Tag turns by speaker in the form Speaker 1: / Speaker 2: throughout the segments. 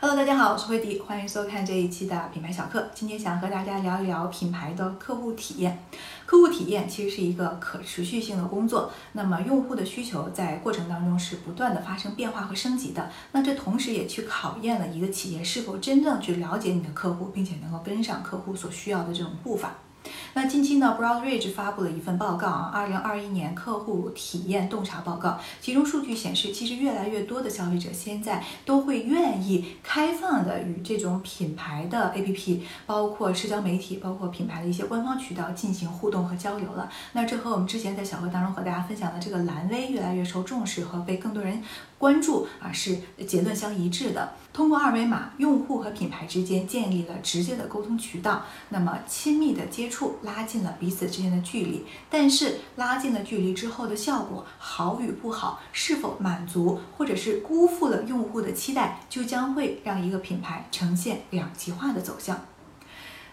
Speaker 1: Hello，大家好，我是慧迪，欢迎收看这一期的品牌小课。今天想和大家聊一聊品牌的客户体验。客户体验其实是一个可持续性的工作，那么用户的需求在过程当中是不断的发生变化和升级的。那这同时也去考验了一个企业是否真正去了解你的客户，并且能够跟上客户所需要的这种步伐。那近期呢，Broadridge 发布了一份报告啊，二零二一年客户体验洞察报告。其中数据显示，其实越来越多的消费者现在都会愿意开放的与这种品牌的 APP，包括社交媒体，包括品牌的一些官方渠道进行互动和交流了。那这和我们之前在小课当中和大家分享的这个蓝 V 越来越受重视和被更多人关注啊，是结论相一致的。通过二维码，用户和品牌之间建立了直接的沟通渠道，那么亲密的接触。拉近了彼此之间的距离，但是拉近了距离之后的效果好与不好，是否满足，或者是辜负了用户的期待，就将会让一个品牌呈现两极化的走向。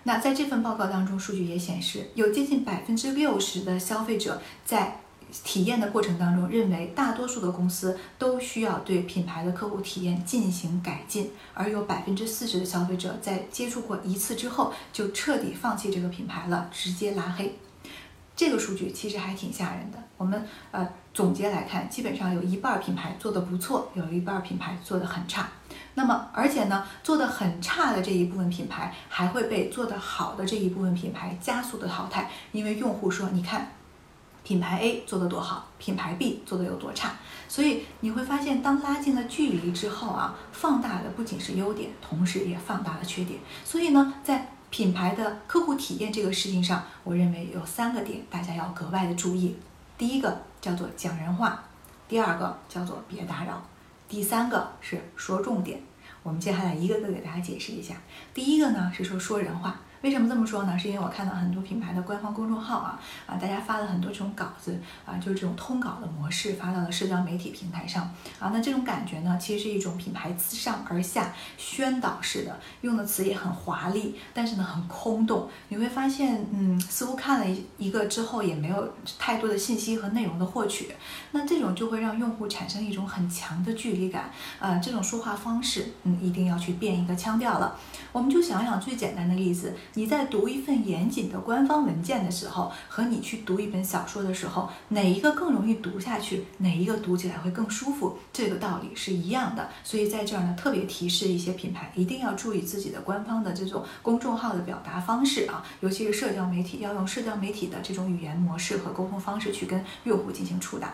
Speaker 1: 那在这份报告当中，数据也显示，有接近百分之六十的消费者在。体验的过程当中，认为大多数的公司都需要对品牌的客户体验进行改进，而有百分之四十的消费者在接触过一次之后就彻底放弃这个品牌了，直接拉黑。这个数据其实还挺吓人的。我们呃总结来看，基本上有一半品牌做得不错，有一半品牌做的很差。那么而且呢，做的很差的这一部分品牌还会被做得好的这一部分品牌加速的淘汰，因为用户说，你看。品牌 A 做的多好，品牌 B 做的有多差，所以你会发现，当拉近了距离之后啊，放大的不仅是优点，同时也放大了缺点。所以呢，在品牌的客户体验这个事情上，我认为有三个点大家要格外的注意。第一个叫做讲人话，第二个叫做别打扰，第三个是说重点。我们接下来一个个给大家解释一下。第一个呢是说说人话。为什么这么说呢？是因为我看到很多品牌的官方公众号啊啊，大家发了很多这种稿子啊，就是这种通稿的模式发到了社交媒体平台上啊。那这种感觉呢，其实是一种品牌自上而下宣导式的，用的词也很华丽，但是呢很空洞。你会发现，嗯，似乎看了一一个之后也没有太多的信息和内容的获取。那这种就会让用户产生一种很强的距离感啊。这种说话方式，嗯，一定要去变一个腔调了。我们就想想最简单的例子。你在读一份严谨的官方文件的时候，和你去读一本小说的时候，哪一个更容易读下去？哪一个读起来会更舒服？这个道理是一样的。所以在这儿呢，特别提示一些品牌，一定要注意自己的官方的这种公众号的表达方式啊，尤其是社交媒体，要用社交媒体的这种语言模式和沟通方式去跟用户进行触达。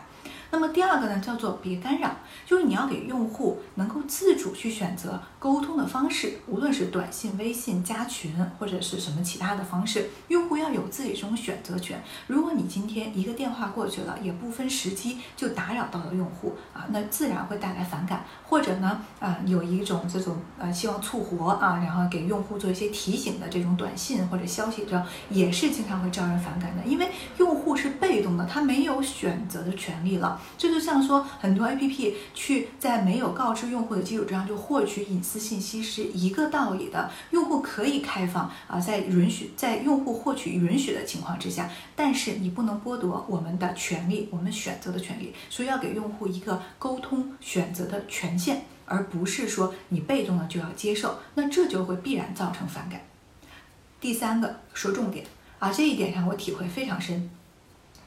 Speaker 1: 那么第二个呢，叫做别干扰，就是你要给用户能够自主去选择沟通的方式，无论是短信、微信、加群或者是什么其他的方式，用户要有自己这种选择权。如果你今天一个电话过去了，也不分时机就打扰到了用户啊，那自然会带来反感。或者呢，啊，有一种这种呃希望促活啊，然后给用户做一些提醒的这种短信或者消息，这样也是经常会招人反感的，因为用是被动的，他没有选择的权利了。这就像说，很多 A P P 去在没有告知用户的基础之上就获取隐私信息是一个道理的。用户可以开放啊，在允许在用户获取允许的情况之下，但是你不能剥夺我们的权利，我们选择的权利。所以要给用户一个沟通选择的权限，而不是说你被动的就要接受，那这就会必然造成反感。第三个说重点啊，这一点上我体会非常深。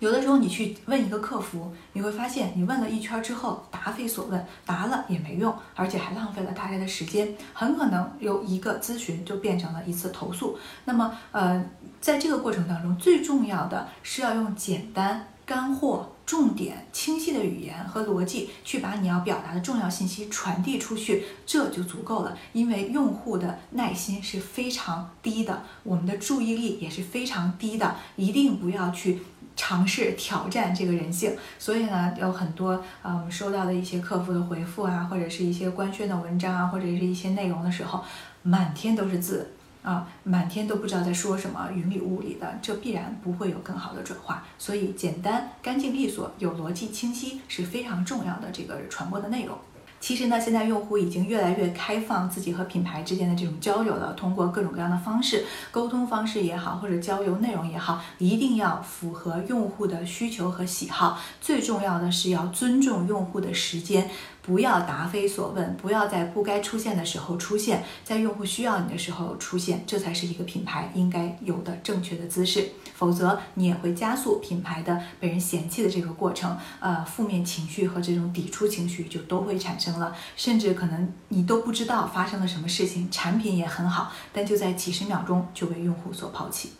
Speaker 1: 有的时候你去问一个客服，你会发现你问了一圈之后答非所问，答了也没用，而且还浪费了大家的时间，很可能由一个咨询就变成了一次投诉。那么，呃，在这个过程当中，最重要的是要用简单、干货、重点、清晰的语言和逻辑去把你要表达的重要信息传递出去，这就足够了。因为用户的耐心是非常低的，我们的注意力也是非常低的，一定不要去。尝试挑战这个人性，所以呢，有很多啊，我们收到的一些客服的回复啊，或者是一些官宣的文章啊，或者是一些内容的时候，满天都是字啊，满天都不知道在说什么，云里雾里的，这必然不会有更好的转化。所以，简单、干净利索、有逻辑、清晰是非常重要的这个传播的内容。其实呢，现在用户已经越来越开放自己和品牌之间的这种交流了。通过各种各样的方式，沟通方式也好，或者交流内容也好，一定要符合用户的需求和喜好。最重要的是要尊重用户的时间，不要答非所问，不要在不该出现的时候出现，在用户需要你的时候出现，这才是一个品牌应该有的正确的姿势。否则，你也会加速品牌的被人嫌弃的这个过程，呃，负面情绪和这种抵触情绪就都会产生了，甚至可能你都不知道发生了什么事情，产品也很好，但就在几十秒钟就被用户所抛弃。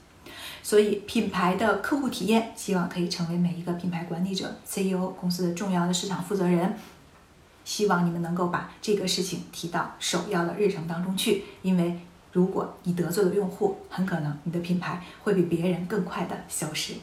Speaker 1: 所以，品牌的客户体验，希望可以成为每一个品牌管理者、CEO、公司的重要的市场负责人。希望你们能够把这个事情提到首要的日程当中去，因为如果你得罪了用户，很可能你的品牌会比别人更快的消失。